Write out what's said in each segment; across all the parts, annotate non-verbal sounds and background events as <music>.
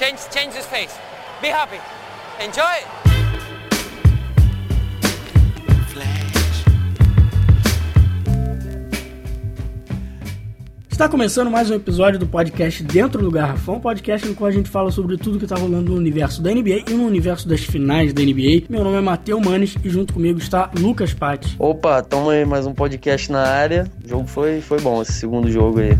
Change, change his face. Be happy. Enjoy. Está começando mais um episódio do podcast Dentro do Garrafão, podcast no qual a gente fala sobre tudo que está rolando no universo da NBA e no universo das finais da NBA. Meu nome é Matheus Manes e junto comigo está Lucas Patti. Opa, tamo aí mais um podcast na área. O jogo foi, foi bom, esse segundo jogo aí.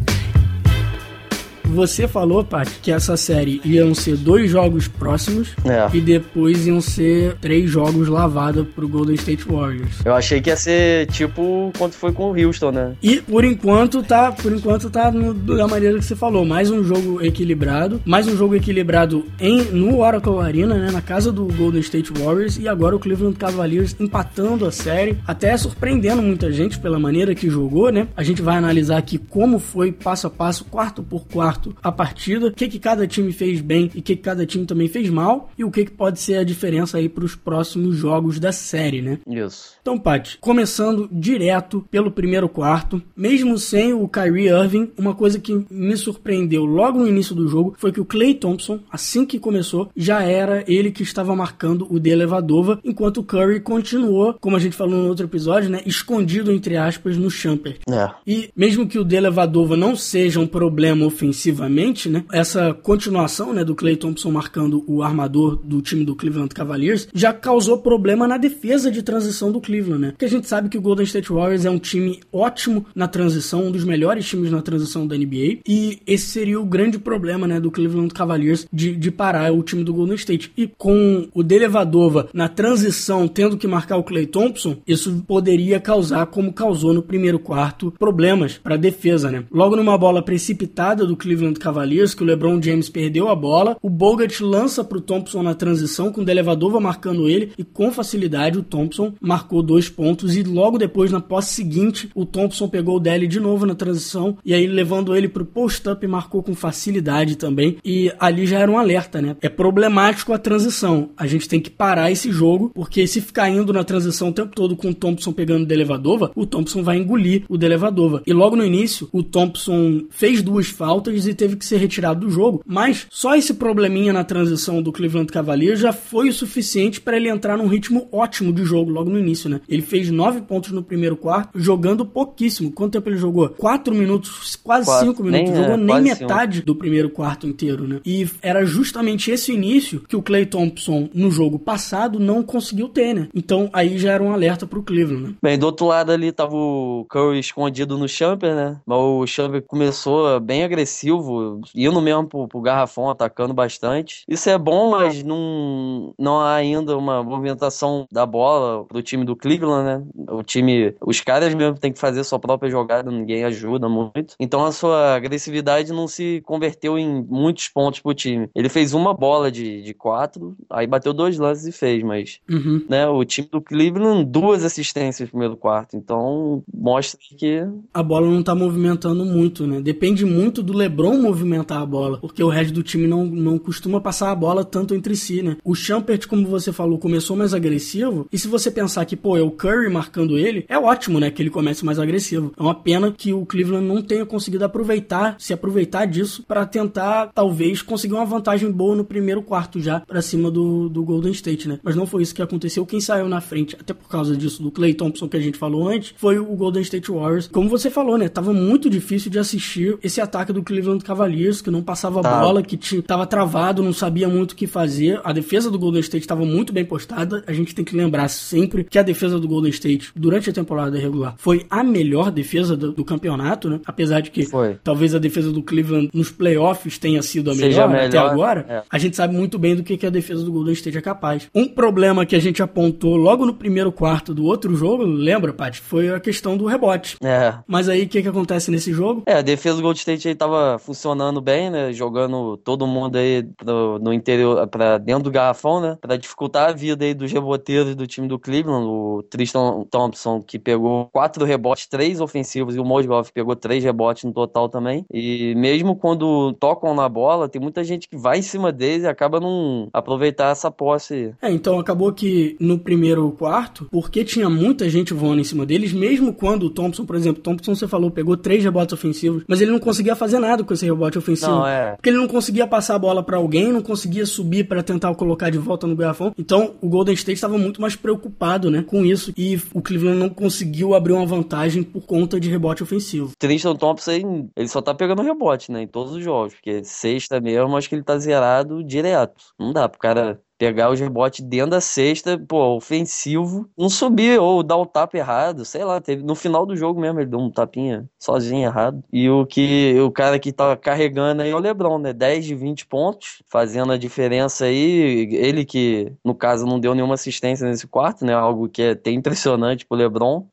Você falou, Paty, que essa série iam ser dois jogos próximos É. e depois iam ser três jogos lavados pro Golden State Warriors. Eu achei que ia ser tipo quanto foi com o Houston, né? E por enquanto tá, por enquanto tá no- da maneira que você falou, mais um jogo equilibrado, mais um jogo equilibrado em no Oracle Arena, né, na casa do Golden State Warriors e agora o Cleveland Cavaliers empatando a série, até surpreendendo muita gente pela maneira que jogou, né? A gente vai analisar aqui como foi passo a passo, quarto por quarto a partida, o que que cada time fez bem e o que que cada time também fez mal e o que que pode ser a diferença aí para os próximos jogos da série, né? Isso. Então, Paty, começando direto pelo primeiro quarto, mesmo sem o Kyrie Irving, uma coisa que me surpreendeu logo no início do jogo foi que o Clay Thompson, assim que começou, já era ele que estava marcando o Delevadova, enquanto o Curry continuou, como a gente falou no outro episódio, né, escondido entre aspas no Champer. É. E mesmo que o Delevadova não seja um problema ofensivamente, né? Essa continuação, né, do Clay Thompson marcando o armador do time do Cleveland Cavaliers já causou problema na defesa de transição do Cleveland, né? Porque a gente sabe que o Golden State Warriors é um time ótimo na transição, um dos melhores times na transição da NBA, e esse seria o grande problema, né, do Cleveland Cavaliers de, de parar o time do Golden State. E com o Delevadova na transição tendo que marcar o Clay Thompson, isso poderia causar, como causou no primeiro quarto, problemas para a defesa, né? Logo numa bola precipitada do Cleveland Cavaliers, que o LeBron James perdeu a bola, o Bogut lança pro Thompson na transição, com o Delevadova marcando ele, e com facilidade o Thompson marcou dois pontos, e logo depois, na posse seguinte, o Thompson pegou o Dele de novo na transição, e aí levando ele pro post-up, marcou com facilidade também, e ali já era um alerta, né? É problemático a transição, a gente tem que parar esse jogo, porque se ficar indo na transição o tempo todo com o Thompson pegando o Delevadova, o Thompson vai engolir o Delevadova. E logo no início, o Thompson fez duas faltas e teve que ser retirado do jogo, mas só esse probleminha na transição do Cleveland Cavaliers já foi o suficiente para ele entrar num ritmo ótimo de jogo logo no início, né? Ele fez nove pontos no primeiro quarto, jogando pouquíssimo. Quanto tempo ele jogou? Quatro minutos, quase cinco minutos. Nem, jogou é, nem metade do primeiro quarto inteiro, né? E era justamente esse início que o Clay Thompson, no jogo passado, não conseguiu ter, né? Então aí já era um alerta pro Cleveland, né? Bem, do outro lado ali tava o Curry escondido no Champer, né? Mas o Champer começou bem agressivo, indo mesmo pro, pro garrafão, atacando bastante. Isso é bom, mas não, não há ainda uma movimentação da bola pro time do Cleveland, né? O time, os caras mesmo têm que fazer sua própria jogada, ninguém ajuda muito. Então a sua agressividade não se converteu em muitos pontos pro time. Ele fez uma bola de, de quatro, aí bateu dois lances e fez, mas Uhum. né? O time do Cleveland, duas assistências no primeiro quarto. Então, mostra que. a bola não tá movimentando muito, né? Depende muito do LeBron movimentar a bola, porque o resto do time não, não costuma passar a bola tanto entre si, né? O Champert, como você falou, começou mais agressivo, e se você pensar que, pô, é o Curry marcando ele, é ótimo, né, que ele comece mais agressivo. É uma pena que o Cleveland não tenha conseguido aproveitar, se aproveitar disso pra tentar, talvez, conseguir uma vantagem boa no primeiro quarto já, pra cima do, do Golden State, né? Mas não foi isso que aconteceu. Quem saiu na frente, até por causa disso, do Clay Thompson que a gente falou antes, foi o Golden State Warriors. Como você falou, né? Tava muito difícil de assistir esse ataque do Cleveland Cavaliers, que não passava Tá. bola, que tinha, tava travado, não sabia muito o que fazer. A defesa do Golden State estava muito bem postada. A gente tem que lembrar sempre que a defesa do Golden State, durante a temporada regular, foi a melhor defesa do, do campeonato, né? Apesar de que Foi. talvez a defesa do Cleveland nos playoffs tenha sido a Seja melhor, até melhor, agora, é. a gente sabe muito bem do que, que a defesa do Golden State é capaz. Um problema que a gente apontou logo no primeiro quarto do outro jogo, lembra, Paty? Foi a questão do rebote. É. Mas aí o que, que acontece nesse jogo? É, a defesa do Gold State aí tava funcionando bem, né? Jogando todo mundo aí pro- no interior, pra dentro do garrafão, né? Pra dificultar a vida aí dos reboteiros do time do Cleveland. O Tristan Thompson, que pegou quatro rebotes, três ofensivos, e o Mozgov pegou três rebotes no total também. E mesmo quando tocam na bola, tem muita gente que vai em cima deles e acaba não aproveitar essa posse aí. É, então acabou que no primeiro quarto, porque tinha muita gente voando em cima deles, mesmo quando o Thompson, por exemplo, Thompson você falou, pegou três rebotes ofensivos, mas ele não conseguia fazer nada com esse rebote ofensivo. Não, é. Porque ele não conseguia passar a bola para alguém, não conseguia subir para tentar colocar de volta no garrafão. Então, o Golden State estava muito mais preocupado, né, com isso e o Cleveland não conseguiu abrir uma vantagem por conta de rebote ofensivo. Tristan Thompson, ele só tá pegando rebote, né, em todos os jogos, porque sexta mesmo, acho que ele tá zerado direto. Não dá pro cara pegar os rebotes dentro da cesta, pô, ofensivo, não subir ou dar o tapa errado, sei lá, teve no final do jogo mesmo ele deu um tapinha sozinho errado. E o que o cara que tá carregando aí é o LeBron, né? 10 de 20 pontos, fazendo a diferença aí, ele que no caso não deu nenhuma assistência nesse quarto, né? Algo que é até impressionante pro LeBron.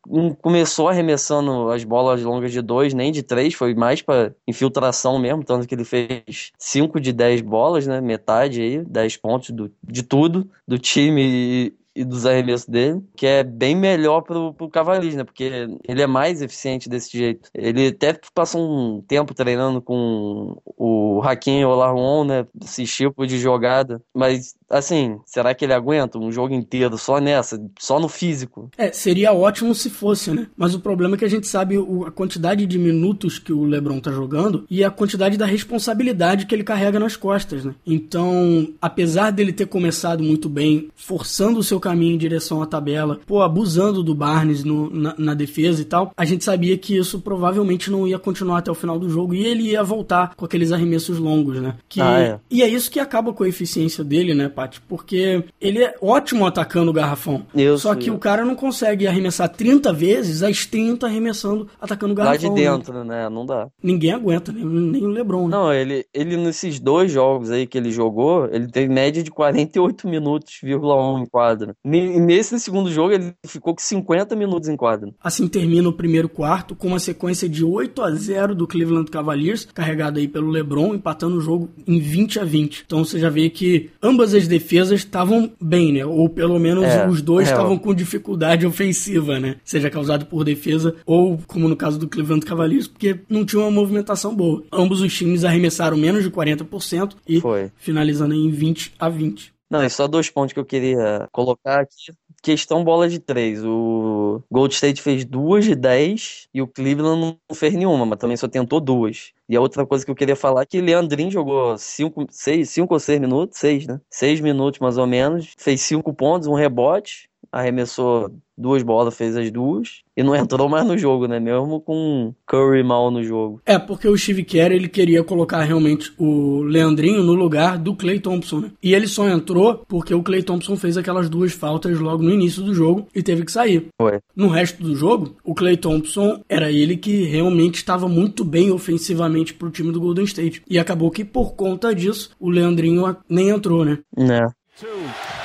Começou arremessando as bolas longas de dois, nem de três, foi mais para infiltração mesmo, tanto que ele fez 5 de 10 bolas, né? Metade aí, 10 pontos do de tudo do time e dos arremessos dele, que é bem melhor pro, pro Cavaliers, né? Porque ele é mais eficiente desse jeito. Ele até passou um tempo treinando com o Hakim Olajuwon, né? Esse tipo de jogada. Mas, assim, será que ele aguenta um jogo inteiro só nessa? Só no físico? É, seria ótimo se fosse, né? Mas o problema é que a gente sabe a quantidade de minutos que o LeBron tá jogando e a quantidade da responsabilidade que ele carrega nas costas, né? Então, apesar dele ter começado muito bem, forçando o seu caminho em direção à tabela, pô, abusando do Barnes no, na, na, defesa e tal, a gente sabia que isso provavelmente não ia continuar até o final do jogo e ele ia voltar com aqueles arremessos longos, né? Que, ah, é. E é isso que acaba com a eficiência dele, né, Paty? Porque ele é ótimo atacando o garrafão. Isso, só que o cara não consegue arremessar 30 vezes as 30 arremessando, atacando o garrafão. Lá de dentro, né? né? Não dá. Ninguém aguenta, nem, nem o LeBron. Né? Não, ele, ele nesses dois jogos aí que ele jogou, ele teve média de 48 minutos, vírgula 1 em quadra. Nesse segundo jogo, ele ficou com 50 minutos em quadra. Assim termina o primeiro quarto, com uma sequência de 8 a 0 do Cleveland Cavaliers, carregado aí pelo LeBron, empatando o jogo em 20 a 20. Então você já vê que ambas as defesas estavam bem, né? Ou pelo menos é, os dois é, estavam é, com dificuldade ofensiva, né? Seja causado por defesa ou, como no caso do Cleveland Cavaliers, porque não tinha uma movimentação boa. Ambos os times arremessaram menos de 40% e Foi. finalizando em 20 a 20. Não, é só dois pontos que eu queria colocar aqui. Questão bola de três. O Gold State fez duas de dez e o Cleveland não fez nenhuma, mas também só tentou duas. E a outra coisa que eu queria falar é que Leandrinho jogou cinco, seis, cinco ou seis minutos, seis, né? Seis minutos mais ou menos, fez cinco pontos, um rebote, arremessou duas bolas, fez as duas e não entrou mais no jogo, né? Mesmo com Curry mal no jogo. É, porque o Steve Kerr ele queria colocar realmente o Leandrinho no lugar do Clay Thompson, né? E ele só entrou porque o Clay Thompson fez aquelas duas faltas logo no início do jogo e teve que sair. Foi. No resto do jogo, o Clay Thompson era ele que realmente estava muito bem ofensivamente pro time do Golden State. E acabou que por conta disso, o Leandrinho nem entrou, né? É.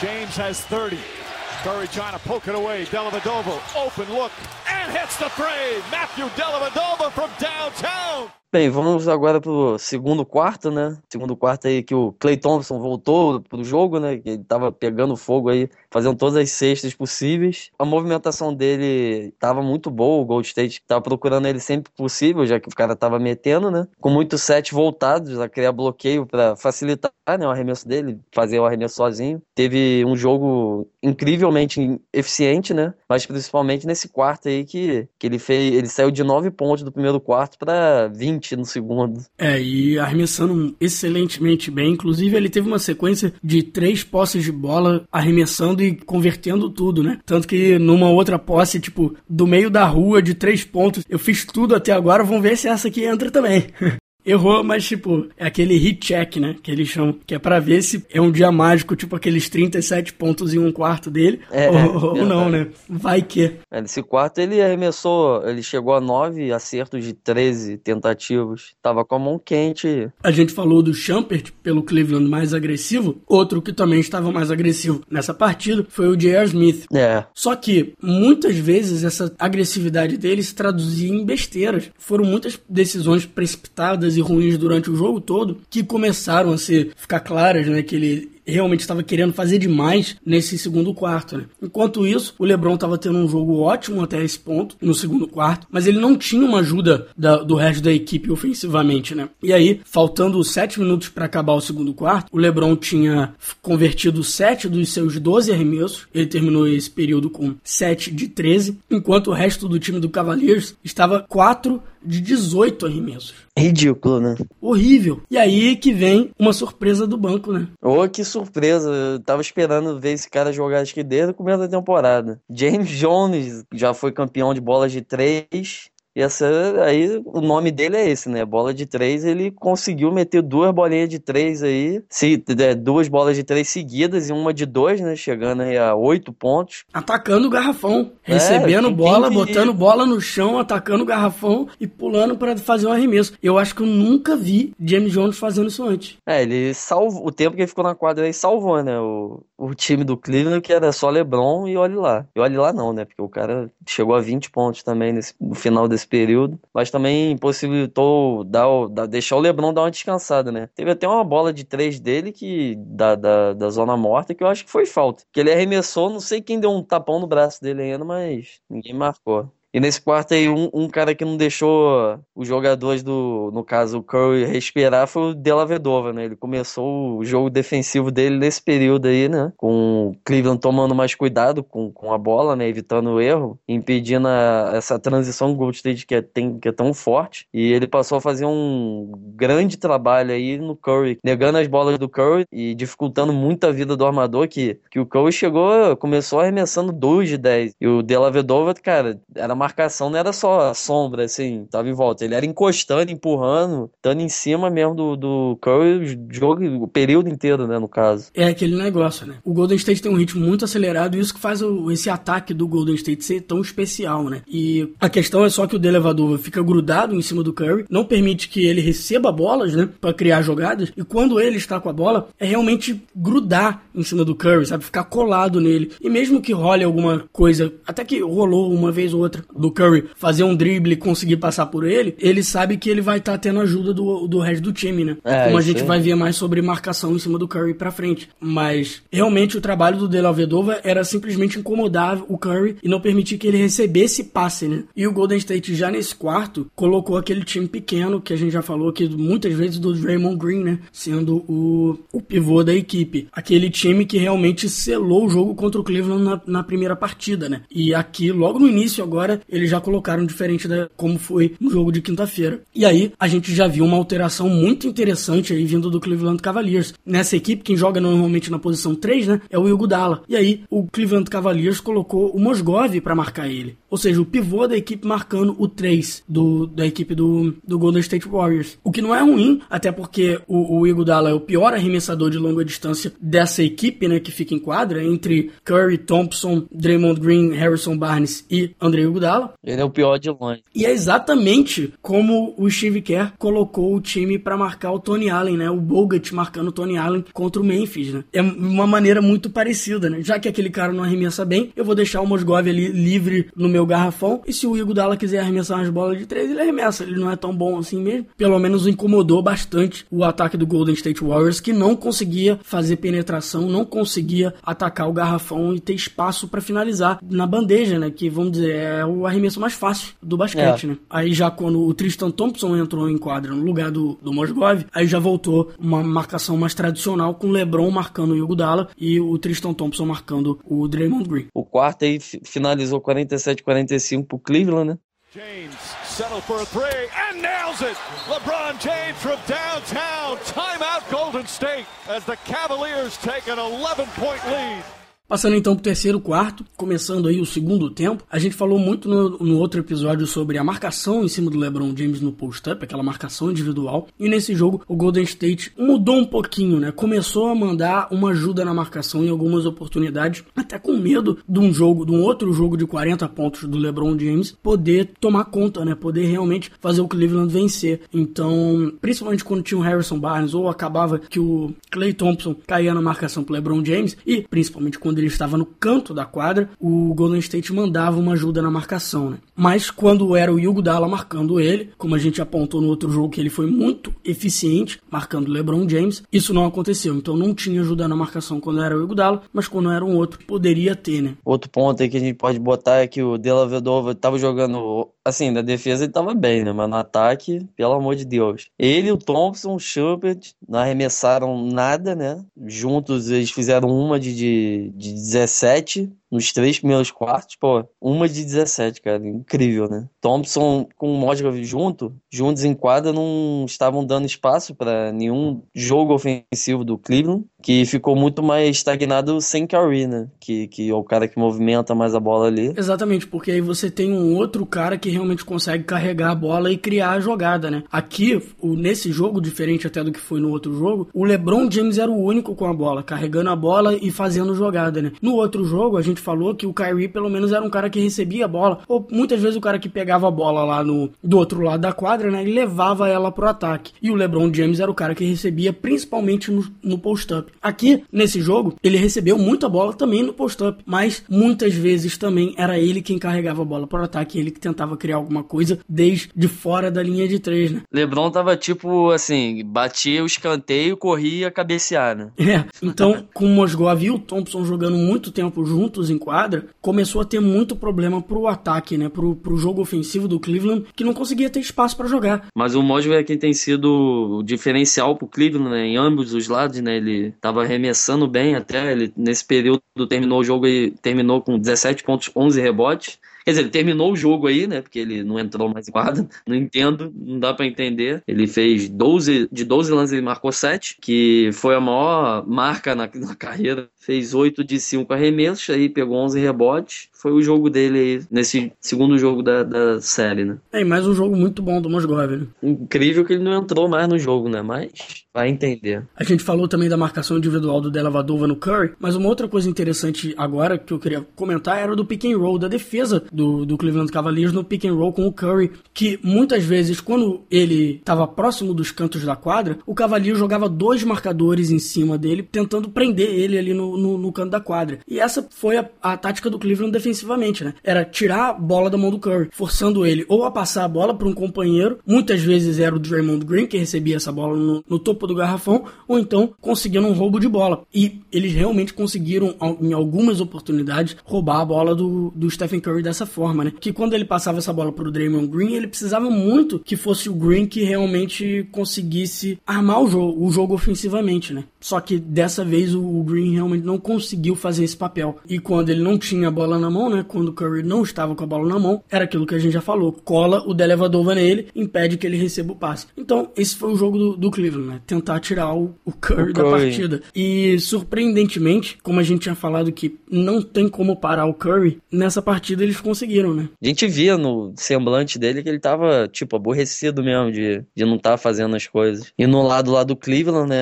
James has 30. Curry trying to poke it away. Dellavedova, open look, and hits the three. Matthew Dellavedova from downtown. Bem, vamos agora pro segundo quarto, né? Segundo quarto aí que o Clay Thompson voltou pro jogo, né? Que ele tava pegando fogo aí, fazendo todas as cestas possíveis. A movimentação dele tava muito boa, o Gold State tava procurando ele sempre possível, já que o cara tava metendo, né? Com muitos sets voltados a criar bloqueio para facilitar né, o arremesso dele, fazer o arremesso sozinho. Teve um jogo incrivelmente eficiente, né? Mas principalmente nesse quarto aí que, que ele fez, ele saiu de 9 pontos do primeiro quarto para 20 20 no segundo. É, e arremessando excelentemente bem. Inclusive, ele teve uma sequência de três posses de bola arremessando e convertendo tudo, né? Tanto que numa outra posse, tipo, do meio da rua, de três pontos, eu fiz tudo até agora, vamos ver se essa aqui entra também. <laughs> Errou, mas tipo, é aquele hit check, né? Que eles chamam, que é pra ver se é um dia mágico, tipo aqueles 37 pontos em um quarto dele, é, ou, ou não, né? Vai que. É, nesse quarto ele arremessou, ele chegou a 9 acertos de 13 tentativas. Tava com a mão quente. A gente falou do Champert pelo Cleveland mais agressivo, outro que também estava mais agressivo nessa partida foi o J.R. Smith. É. Só que muitas vezes essa agressividade dele se traduzia em besteiras. Foram muitas decisões precipitadas e ruins durante o jogo todo, que começaram a ser, ficar claras, né, que ele realmente estava querendo fazer demais nesse segundo quarto, né? Enquanto isso, o LeBron estava tendo um jogo ótimo até esse ponto, no segundo quarto, mas ele não tinha uma ajuda da, do resto da equipe ofensivamente, né? E aí, faltando sete minutos para acabar o segundo quarto, o LeBron tinha convertido sete dos seus 12 arremessos, ele terminou esse período com 7 de 13, enquanto o resto do time do Cavaliers estava 4 de 18 arremessos. Ridículo, né? Horrível. E aí que vem uma surpresa do banco, né? Ô, oh, que surpresa. Eu tava esperando ver esse cara jogar acho que desde o começo da temporada. James Jones já foi campeão de bolas de três. E essa, aí o nome dele é esse, né? Bola de três. Ele conseguiu meter duas bolinhas de três aí. Se, é, duas bolas de três seguidas e uma de dois, né? Chegando aí a oito pontos. Atacando o garrafão. É, recebendo bola, botando bola no chão, atacando o garrafão e pulando para fazer um arremesso. Eu acho que eu nunca vi James Jones fazendo isso antes. É, ele salvou. O tempo que ele ficou na quadra aí salvou, né? O, o time do Cleveland, que era só LeBron e olhe lá. E olhe lá não, né? Porque o cara chegou a 20 pontos também nesse, no final desse período, mas também possibilitou dar, dar, deixar o LeBron dar uma descansada, né? Teve até uma bola de três dele que da, da, da zona morta que eu acho que foi falta. Que ele arremessou, não sei quem deu um tapão no braço dele ainda, mas ninguém marcou. E nesse quarto aí, um, um, cara que não deixou os jogadores do, no caso, o Curry respirar foi o Della Vedova, né? Ele começou o jogo defensivo dele nesse período aí, né? Com o Cleveland tomando mais cuidado com, com a bola, né? Evitando o erro, impedindo a, essa transição Gold State que é, tem, que é tão forte. E ele passou a fazer um grande trabalho aí no Curry, negando as bolas do Curry e dificultando muito a vida do armador, que, que o Curry chegou, começou arremessando 2 de 10. E o Della Vedova, cara, era marcação não era só sombra, assim, tava em volta. Ele era encostando, empurrando, dando em cima mesmo do, do Curry o jogo, o período inteiro, né, no caso. É aquele negócio, né? O Golden State tem um ritmo muito acelerado e isso que faz o, esse ataque do Golden State ser tão especial, né? E a questão é só que o Delevador fica grudado em cima do Curry, não permite que ele receba bolas, né, para criar jogadas, e quando ele está com a bola, é realmente grudar em cima do Curry, sabe? Ficar colado nele. E mesmo que role alguma coisa, até que rolou uma vez ou outra, do Curry fazer um drible e conseguir passar por ele, ele sabe que ele vai estar tá tendo ajuda do, do resto do time, né? É, Como a gente é. vai ver mais sobre marcação em cima do Curry pra frente. Mas realmente o trabalho do De La Vedova era simplesmente incomodar o Curry e não permitir que ele recebesse passe, né? E o Golden State já nesse quarto colocou aquele time pequeno que a gente já falou aqui muitas vezes do Draymond Green, né? Sendo o, o pivô da equipe. Aquele time que realmente selou o jogo contra o Cleveland na, na primeira partida, né? E aqui, logo no início agora, eles já colocaram diferente da como foi no jogo de quinta-feira. E aí a gente já viu uma alteração muito interessante aí vindo do Cleveland Cavaliers. Nessa equipe, quem joga normalmente na posição 3, né, é o Iguodala. E aí o Cleveland Cavaliers colocou o Mosgov para marcar ele. Ou seja, o pivô da equipe marcando o 3 do, da equipe do, do Golden State Warriors. O que não é ruim, até porque o, o Iguodala é o pior arremessador de longa distância dessa equipe, né, que fica em quadra, entre Curry, Thompson, Draymond Green, Harrison Barnes e André Iguodala. Ele é o pior de longe. E é exatamente como o Steve Kerr colocou o time para marcar o Tony Allen, né? O Bogut marcando o Tony Allen contra o Memphis, né? É uma maneira muito parecida, né? Já que aquele cara não arremessa bem, eu vou deixar o Mosgov ali livre no meu garrafão. E se o Igor Dalla quiser arremessar umas bolas de três, ele arremessa. Ele não é tão bom assim mesmo. Pelo menos incomodou bastante o ataque do Golden State Warriors, que não conseguia fazer penetração, não conseguia atacar o garrafão e ter espaço para finalizar na bandeja, né? Que vamos dizer, é o arremesso mais fácil do basquete, é. né? Aí já quando o Tristan Thompson entrou em quadra no lugar do, do Mosgov, aí já voltou uma marcação mais tradicional com o LeBron marcando o Iguodala e o Tristan Thompson marcando o Draymond Green. O quarto aí finalizou 47-45 pro Cleveland, né? James settle for a three and nails it. LeBron James from downtown. Timeout Golden State as the Cavaliers take an 11 point lead. Passando então pro terceiro quarto, começando aí o segundo tempo, a gente falou muito no, no outro episódio sobre a marcação em cima do LeBron James no post-up, aquela marcação individual, e nesse jogo o Golden State mudou um pouquinho, né? Começou a mandar uma ajuda na marcação em algumas oportunidades, até com medo de um jogo, de um outro jogo de 40 pontos do LeBron James poder tomar conta, né? Poder realmente fazer o Cleveland vencer. Então, principalmente quando tinha o Harrison Barnes ou acabava que o Clay Thompson caía na marcação pro LeBron James e principalmente quando ele estava no canto da quadra, o Golden State mandava uma ajuda na marcação, né? Mas quando era o Iguodala marcando ele, como a gente apontou no outro jogo que ele foi muito eficiente marcando LeBron James, isso não aconteceu. Então não tinha ajuda na marcação quando era o Iguodala, mas quando era um outro poderia ter, né? Outro ponto aí que a gente pode botar é que o Della Vedova estava jogando assim, na defesa ele tava bem, né? Mas no ataque, pelo amor de Deus. Ele, o Thompson, o Schubert não arremessaram nada, né? Juntos eles fizeram uma de, de, de 17 nos três primeiros quartos, pô, uma de 17, cara, incrível, né? Thompson com o Mosgrove junto, juntos em quadra, não estavam dando espaço para nenhum jogo ofensivo do Cleveland, que ficou muito mais estagnado sem Curry, né? Que, que é o cara que movimenta mais a bola ali. Exatamente, porque aí você tem um outro cara que realmente consegue carregar a bola e criar a jogada, né? Aqui, o, nesse jogo, diferente até do que foi no outro jogo, o LeBron James era o único com a bola, carregando a bola e fazendo jogada, né? No outro jogo, a gente falou que o Kyrie pelo menos era um cara que recebia a bola, ou muitas vezes o cara que pegava a bola lá no do outro lado da quadra, né, e levava ela pro ataque. E o LeBron James era o cara que recebia principalmente no, no post-up. Aqui, nesse jogo, ele recebeu muita bola também no post-up, mas muitas vezes também era ele quem carregava a bola pro ataque, ele que tentava criar alguma coisa desde fora da linha de três, né? LeBron tava tipo assim, batia o escanteio, corria e ia cabecear, né? É, então com o Mosgov e o Thompson jogando muito tempo juntos em quadra, começou a ter muito problema pro ataque, né? Pro, pro jogo ofensivo do Cleveland, que não conseguia ter espaço para jogar. Mas o Mosgov é quem tem sido o diferencial pro Cleveland, né? Em ambos os lados, né? Ele tava arremessando bem até, ele nesse período terminou o jogo e terminou com 17 pontos, 11 rebotes. Quer dizer, ele terminou o jogo aí, né? Porque ele não entrou mais em quadra. <laughs> Não entendo, não dá para entender. Ele fez 12, de 12 lances, ele marcou 7, que foi a maior marca na, na carreira. Fez 8 de 5 arremessos, aí pegou 11 rebotes. Foi o jogo dele aí, nesse segundo jogo da, da série, né? É, e mais um jogo muito bom do Mosgov, né? Incrível que ele não entrou mais no jogo, né? Mas vai entender. A gente falou também da marcação individual do Della Vadova no Curry, mas uma outra coisa interessante agora que eu queria comentar era do pick and roll, da defesa do, do Cleveland Cavaliers no pick and roll com o Curry, que muitas vezes quando ele estava próximo dos cantos da quadra, o Cavaliers jogava dois marcadores em cima dele, tentando prender ele ali no, no, no canto da quadra. E essa foi a, a tática do Cleveland defensivamente, né? Era tirar a bola da mão do Curry, forçando ele ou a passar a bola para um companheiro, muitas vezes era o Draymond Green que recebia essa bola no, no topo do garrafão, ou então conseguindo um roubo de bola. E eles realmente conseguiram, em algumas oportunidades, roubar a bola do, do Stephen Curry dessa forma, né? Que quando ele passava essa bola pro Draymond Green, ele precisava muito que fosse o Green que realmente conseguisse armar o jogo, o jogo ofensivamente, né? Só que dessa vez o Green realmente não conseguiu fazer esse papel. E quando ele não tinha a bola na mão, né? Quando o Curry não estava com a bola na mão, era aquilo que a gente já falou. Cola o Delevadova nele, impede que ele receba o passe. Então, esse foi o jogo do, do Cleveland, né? Tentar tirar o, o, Curry, o da partida. E surpreendentemente, como a gente tinha falado que não tem como parar o Curry, nessa partida eles conseguiram, né? A gente via no semblante dele que ele tava, tipo, aborrecido mesmo de, de não estar tá fazendo as coisas. E no lado lá do Cleveland, né?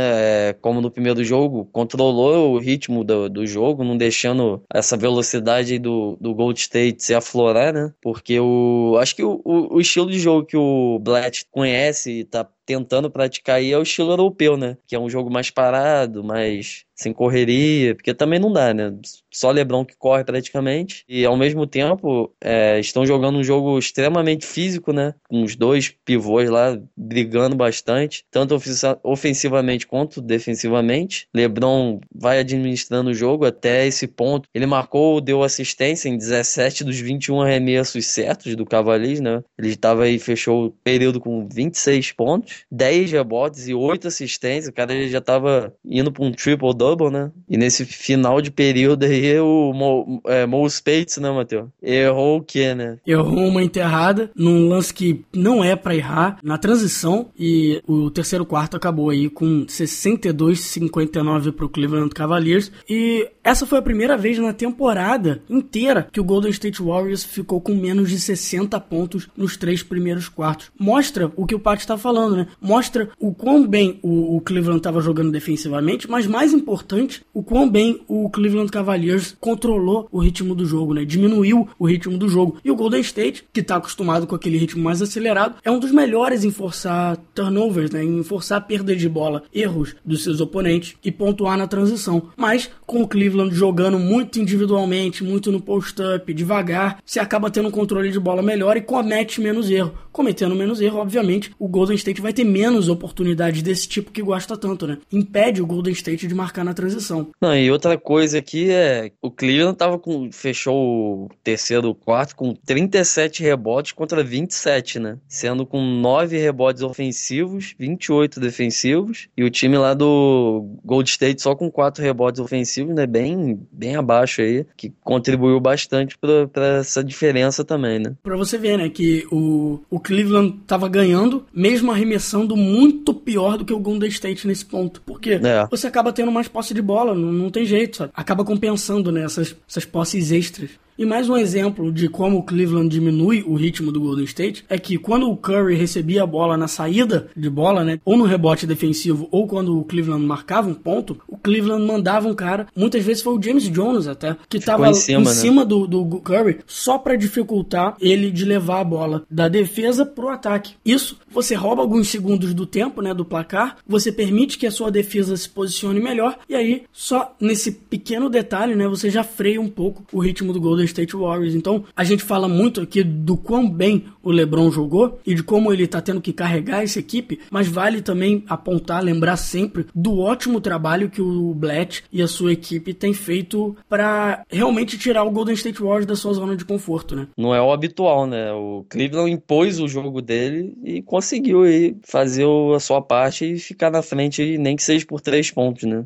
É, como no primeiro jogo, controlou o ritmo do, do jogo, não deixando essa velocidade do, do Gold State se aflorar, né? Porque o. Acho que o, o, o estilo de jogo que o Blatt conhece e tá tentando praticar aí é o estilo europeu, né? Que é um jogo mais parado, mais sem correria, porque também não dá, né? Só LeBron que corre praticamente. E ao mesmo tempo, é, estão jogando um jogo extremamente físico, né? Com os dois pivôs lá brigando bastante, tanto ofensivamente quanto defensivamente. LeBron vai administrando o jogo até esse ponto. Ele marcou, deu assistência em 17 dos 21 arremessos certos do Cavaliers, né? Ele estava aí, fechou o período com 26 pontos, 10 rebotes e 8 assistências. O cara já estava indo para um triple-double double, né? E nesse final de período aí, o Mo, é, Mo Spates, né, Matheus? Errou o quê, né? Errou uma enterrada num lance que não é para errar, na transição, e o terceiro quarto acabou aí com 62-59 pro Cleveland Cavaliers. E essa foi a primeira vez na temporada inteira que o Golden State Warriors ficou com menos de 60 pontos nos três primeiros quartos. Mostra o que o Pat está falando, né? Mostra o quão bem o, o Cleveland estava jogando defensivamente, mas mais importante importante o quão bem o Cleveland Cavaliers controlou o ritmo do jogo, né? Diminuiu o ritmo do jogo. E o Golden State, que está acostumado com aquele ritmo mais acelerado, é um dos melhores em forçar turnovers, né? Em forçar perda de bola, erros dos seus oponentes e pontuar na transição. Mas com o Cleveland jogando muito individualmente, muito no post-up, devagar, se acaba tendo um controle de bola melhor e comete menos erro. Cometendo menos erro, obviamente, o Golden State vai ter menos oportunidades desse tipo que gosta tanto, né? Impede o Golden State de marcar na transição. Não, e outra coisa aqui é o Cleveland tava com fechou o terceiro quarto com 37 rebotes contra 27, né? Sendo com 9 rebotes ofensivos, 28 defensivos e o time lá do Gold State só com 4 rebotes ofensivos, né? Bem bem abaixo aí, que contribuiu bastante para essa diferença também, né? Para você ver, né, que o, o Cleveland tava ganhando, mesmo arremessando muito pior do que o Golden State nesse ponto. Porque é. você acaba tendo mais posse de bola, não, não tem jeito, sabe? Acaba compensando, né, essas, essas posses extras. E mais um exemplo de como o Cleveland diminui o ritmo do Golden State é que quando o Curry recebia a bola na saída de bola, né, ou no rebote defensivo, ou quando o Cleveland marcava um ponto, o Cleveland mandava um cara, muitas vezes foi o James Jones até, que estava em cima, em né? cima do, do, Curry só para dificultar ele de levar a bola da defesa pro ataque. Isso você rouba alguns segundos do tempo, né, do placar, você permite que a sua defesa se posicione melhor e aí só nesse pequeno detalhe, né, você já freia um pouco o ritmo do Golden State Warriors. Então, a gente fala muito aqui do quão bem o LeBron jogou e de como ele está tendo que carregar essa equipe, mas vale também apontar, lembrar sempre do ótimo trabalho que o Blatt e a sua equipe têm feito para realmente tirar o Golden State Warriors da sua zona de conforto, né? Não é o habitual, né? O Cleveland impôs o jogo dele e conseguiu aí fazer a sua parte e ficar na frente, nem que seja por três pontos, né?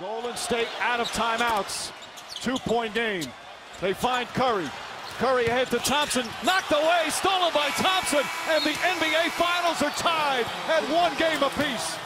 Golden State out of timeouts. Two point game. They find Curry. Curry ahead to Thompson. Knocked away, stolen by Thompson. And the NBA Finals are tied at one game apiece.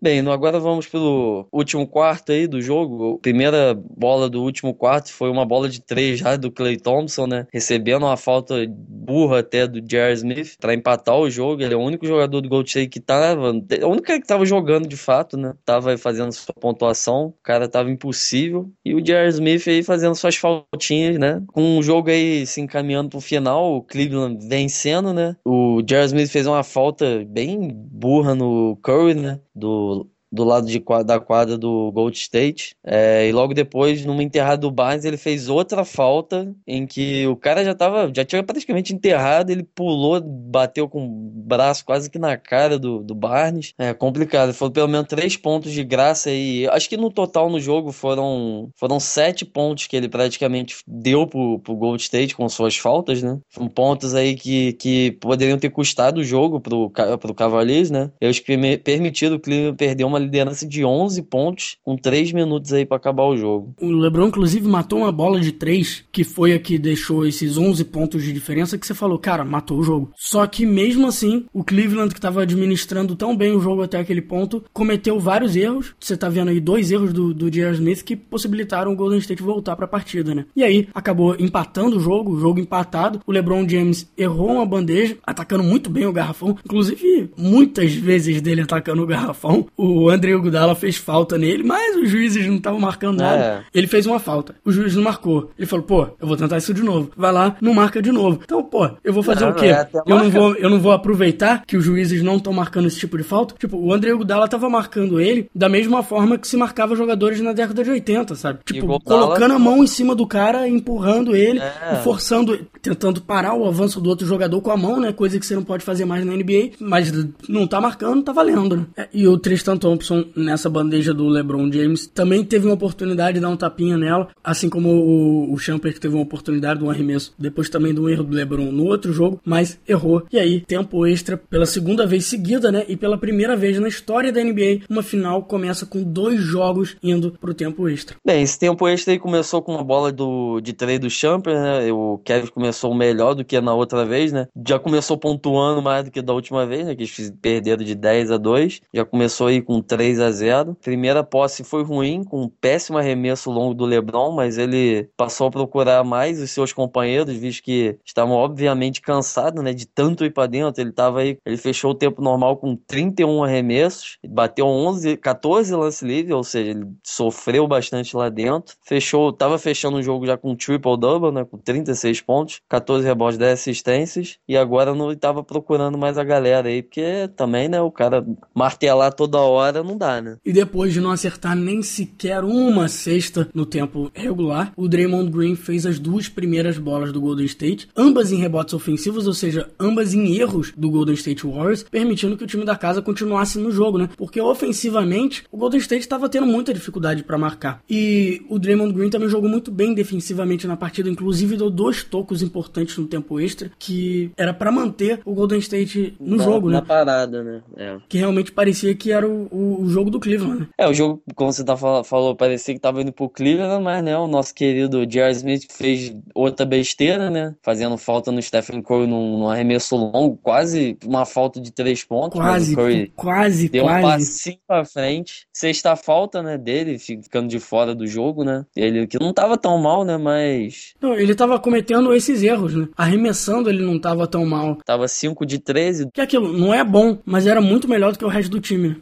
Bem, agora vamos pelo último quarto aí do jogo. A primeira bola do último quarto foi uma bola de três já do Clay Thompson, né? Recebendo uma falta burra até do J.R. Smith para empatar o jogo. Ele é o único jogador do Gold State que tava. O único que tava jogando de fato, né? Tava fazendo sua pontuação. O cara tava impossível. E o J.R. Smith aí fazendo suas faltinhas, né? Com o jogo aí se encaminhando pro final, o Cleveland vencendo, né? O J.R. Smith fez uma falta bem burra no Curry, né? Do do lado de, da quadra do Gold State. É, e logo depois, numa enterrada do Barnes, ele fez outra falta em que o cara já tava, já tinha praticamente enterrado, ele pulou, bateu com o braço quase que na cara do, do Barnes. É complicado. Foram pelo menos três pontos de graça e acho que no total no jogo foram, foram sete pontos que ele praticamente deu pro, pro Gold State com suas faltas, né? São pontos aí que, que poderiam ter custado o jogo pro, pro Cavaliers, né? Que permitido o Cleveland perder uma uma liderança de 11 pontos com 3 minutos aí para acabar o jogo. O LeBron, inclusive, matou uma bola de 3, que foi a que deixou esses 11 pontos de diferença, que você falou, cara, matou o jogo. Só que mesmo assim, o Cleveland, que estava administrando tão bem o jogo até aquele ponto, cometeu vários erros. Você tá vendo aí dois erros do, do. Smith que possibilitaram o Golden State voltar para a partida, né? E aí, acabou empatando o jogo, o jogo empatado. O LeBron James errou uma bandeja, atacando muito bem o garrafão. Inclusive, muitas vezes dele atacando o garrafão. O o André Gudala fez falta nele, mas os juízes não estavam marcando nada. É. Ele fez uma falta. O juiz não marcou. Ele falou, pô, eu vou tentar isso de novo. Vai lá, não marca de novo. Então, pô, eu vou fazer não, o quê? É eu, não vou, eu não vou aproveitar que os juízes não estão marcando esse tipo de falta. Tipo, o André Gudala tava marcando ele da mesma forma que se marcava jogadores na década de 80, sabe? Tipo, colocando a mão em cima do cara, empurrando ele, é. forçando, tentando parar o avanço do outro jogador com a mão, né? Coisa que você não pode fazer mais na NBA. Mas não tá marcando, tá valendo, né? É, e o Tristan Thompson Thompson nessa bandeja do LeBron James também teve uma oportunidade de dar um tapinha nela, assim como o, o Champer que teve uma oportunidade de um arremesso, depois também de um erro do LeBron no outro jogo, mas errou. E aí, tempo extra pela segunda vez seguida, né? E pela primeira vez na história da NBA, uma final começa com dois jogos indo pro tempo extra. Bem, esse tempo extra aí começou com uma bola do, de três do Champer, né? O Kevin começou melhor do que na outra vez, né? Já começou pontuando mais do que da última vez, né? Que eles perderam de 10 a 2. Já começou aí com 3 a 0 Primeira posse foi ruim, com um péssimo arremesso longo do LeBron, mas ele passou a procurar mais os seus companheiros, visto que estavam obviamente cansados, né, de tanto ir para dentro. Ele tava aí, ele fechou o tempo normal com 31 arremessos, bateu 11, 14 lance livre, ou seja, ele sofreu bastante lá dentro. Fechou, tava fechando o jogo já com triple double, né, com 36 pontos, 14 rebotes, 10 assistências, e agora não estava procurando mais a galera aí, porque também, né, o cara martelar toda hora não dá, né? E depois de não acertar nem sequer uma cesta no tempo regular, o Draymond Green fez as duas primeiras bolas do Golden State, ambas em rebotes ofensivos, ou seja, ambas em erros do Golden State Warriors, permitindo que o time da casa continuasse no jogo, né? Porque ofensivamente, o Golden State estava tendo muita dificuldade para marcar. E o Draymond Green também jogou muito bem defensivamente na partida, inclusive deu dois tocos importantes no tempo extra, que era para manter o Golden State no na, jogo, na né? parada, né? É. Que realmente parecia que era o, o, o jogo do Cleveland, né? É, o jogo, como você tá fal falou, parecia que tava indo pro Cleveland, mas né, o nosso querido J.R. Smith fez outra besteira, né? Fazendo falta no Stephen Curry num, num arremesso longo, quase uma falta de três pontos. Quase, Curry quase, deu quase. um passinho pra frente. Sexta falta, né, dele, ficando de fora do jogo, né? Ele que não tava tão mal, né, mas Não, ele tava cometendo esses erros, né? Arremessando ele não tava tão mal. tava 5 de 13, Que aquilo não é bom, mas era muito melhor do que o resto do time. né?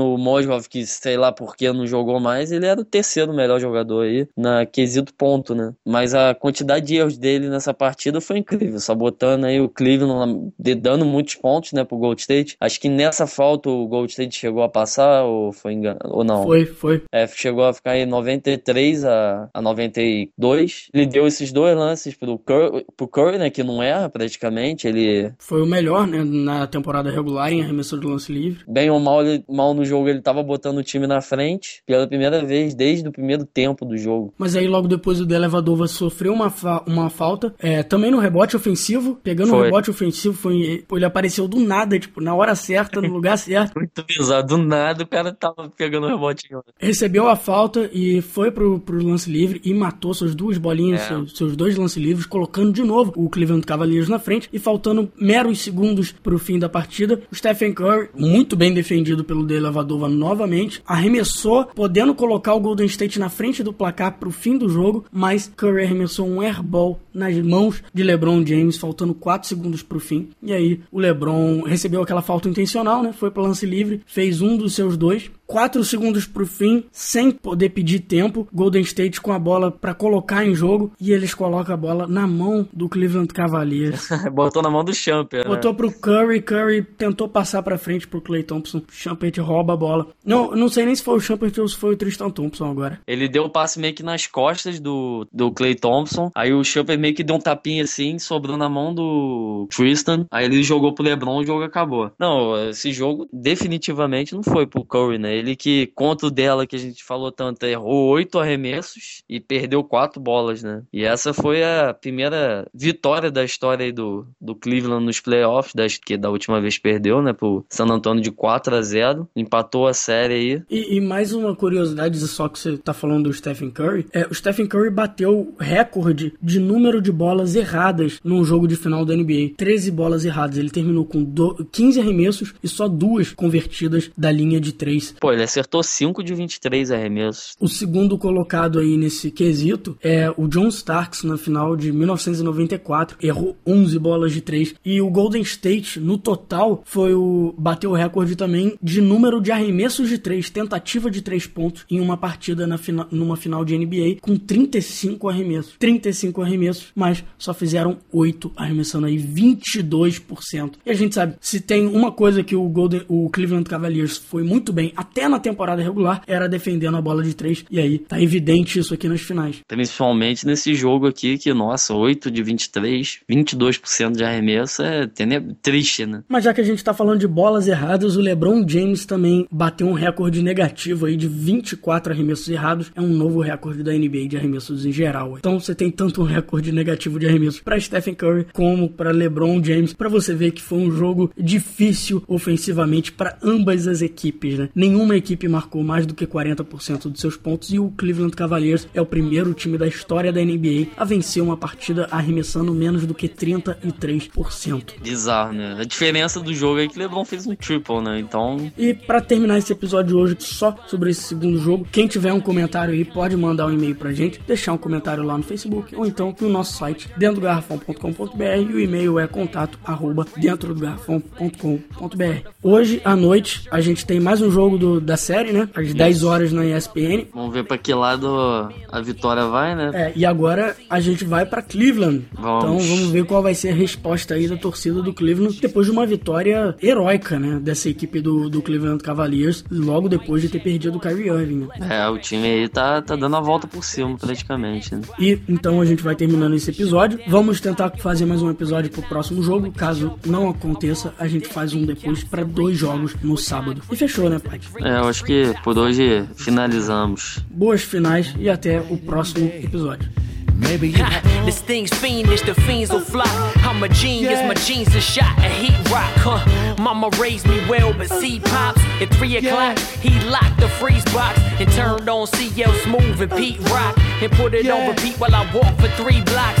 Tirando o Mojov, que sei lá por que não jogou mais, ele era o terceiro melhor jogador aí, na quesito ponto, né? Mas a quantidade de erros dele nessa partida foi incrível, sabotando aí o Cleveland, dando muitos pontos, né, pro Gold State. Acho que nessa falta o Gold State chegou a passar, ou foi engan... ou não? Foi, foi. É, chegou a ficar em 93 a, a 92. Ele deu esses dois lances pro Curry, pro Curry, né, que não erra praticamente, ele Foi o melhor, né? Na temporada regular em arremesso de lance livre. bem ou mal, ele- mal no jogo, ele tava botando o time na frente pela primeira vez desde o primeiro tempo do jogo. Mas aí logo depois o Delevadova sofreu uma, fa- uma falta. É, também no rebote ofensivo. Pegando o Foi. rebote ofensivo, foi, ele apareceu do nada, tipo, na hora certa, no lugar <laughs> certo. Muito bizarro, do nada o cara tava pegando o rebotinho. recebeu a falta e foi pro, pro lance livre e matou suas duas bolinhas, É. seus, seus dois lances livres, colocando de novo o Cleveland Cavaliers na frente e faltando meros segundos pro fim da partida. O Stephen Curry, muito bem defendido pelo Delavadova novamente, arremessou, podendo colocar o Golden State na frente do placar pro fim do jogo, mas Curry arremessou um airball nas mãos de LeBron James, faltando 4 segundos pro fim. E aí o LeBron recebeu aquela falta intencional, né? Foi pro lance livre, fez um dos seus dois. 4 segundos pro fim, sem poder pedir tempo. Golden State com a bola pra colocar em jogo e eles colocam a bola na mão do Cleveland Cavaliers. <laughs> Botou na mão do Champer, né? Botou pro Curry, Curry tentou passar pra frente pro Clay Thompson. Champert rouba a bola. Não, não sei nem se foi o Champert ou se foi o Tristan Thompson agora. Ele deu o passe meio que nas costas do, do Clay Thompson. Aí o Champer meio que deu um tapinha assim, sobrou na mão do Tristan. Aí ele jogou pro LeBron, o jogo acabou. Não, esse jogo definitivamente não foi pro Curry, né? Ele que, contra o dela que a gente falou tanto, errou oito arremessos e perdeu quatro bolas, né? E essa foi a primeira vitória da história aí do, do Cleveland nos playoffs, das, que da última vez perdeu, né? Pro San Antonio de 4 a 0 Empatou a série aí. E, e mais uma curiosidade, só que você tá falando do Stephen Curry, é, o Stephen Curry bateu recorde de número de bolas erradas num jogo de final da NBA. 13 bolas erradas. Ele terminou com do, 15 arremessos e só duas convertidas da linha de 3. Pô, ele acertou 5 de 23 arremessos. O segundo colocado aí nesse quesito é o John Starks na final de 1994, errou 11 bolas de 3 e o Golden State no total foi o bateu o recorde também de número de arremessos de 3, tentativa de 3 pontos em uma partida na fina, numa final de NBA com 35 arremessos. 35 arremessos, mas só fizeram 8 arremessando aí 22%. E a gente sabe, se tem uma coisa que o Golden o Cleveland Cavaliers foi muito bem até na temporada regular, era defendendo a bola de 3 e aí tá evidente isso aqui nas finais. Principalmente nesse jogo aqui, que, nossa, 8 de 23, 22% de arremesso é triste, né? Mas já que a gente tá falando de bolas erradas, o LeBron James também bateu um recorde negativo aí de 24 arremessos errados. É um novo recorde da NBA de arremessos em geral. Então você tem tanto um recorde negativo de arremessos para Stephen Curry como para LeBron James, para você ver que foi um jogo difícil ofensivamente para ambas as equipes, né? Nenhuma nenhuma equipe marcou mais do que 40% dos seus pontos e o Cleveland Cavaliers é o primeiro time da história da NBA a vencer uma partida arremessando menos do que 33%. Bizarro, né? A diferença do jogo é que LeBron fez um triple, né? Então. E para terminar esse episódio de hoje só sobre esse segundo jogo, quem tiver um comentário aí pode mandar um e-mail pra gente, deixar um comentário lá no Facebook ou então no nosso site dentro do garrafão.com.br e o e-mail é contato arroba dentro do garrafão.com.br. Hoje à noite a gente tem mais um jogo do, da série, né? Às 10 horas na ESPN. Vamos ver pra que lado a vitória vai, né? É, e agora a gente vai para Cleveland. Vamos. Então vamos ver qual vai ser a resposta aí da torcida do Cleveland depois de uma vitória heróica, né? Dessa equipe do, do Cleveland Cavaliers, logo depois de ter perdido o Kyrie Irving. Né? É, o time aí tá, tá dando a volta por cima, praticamente. Né? E então a gente vai terminando esse episódio. Vamos tentar fazer mais um episódio pro próximo jogo. Caso não aconteça, a gente faz um depois para dois jogos no sábado. E fechou, né, pai? É, eu acho que por hoje finalizamos. Boas finais e até o próximo episódio. Maybe ha, this thing's fiendish, the fiends will fly. I'm a genius, yeah. my jeans are shot a heat rock. Huh? Mama raised me well, but see pops at three o'clock. Yeah. He locked the freeze box and turned on CL Smooth and Pete Rock and put it yeah. on repeat while I walk for three blocks.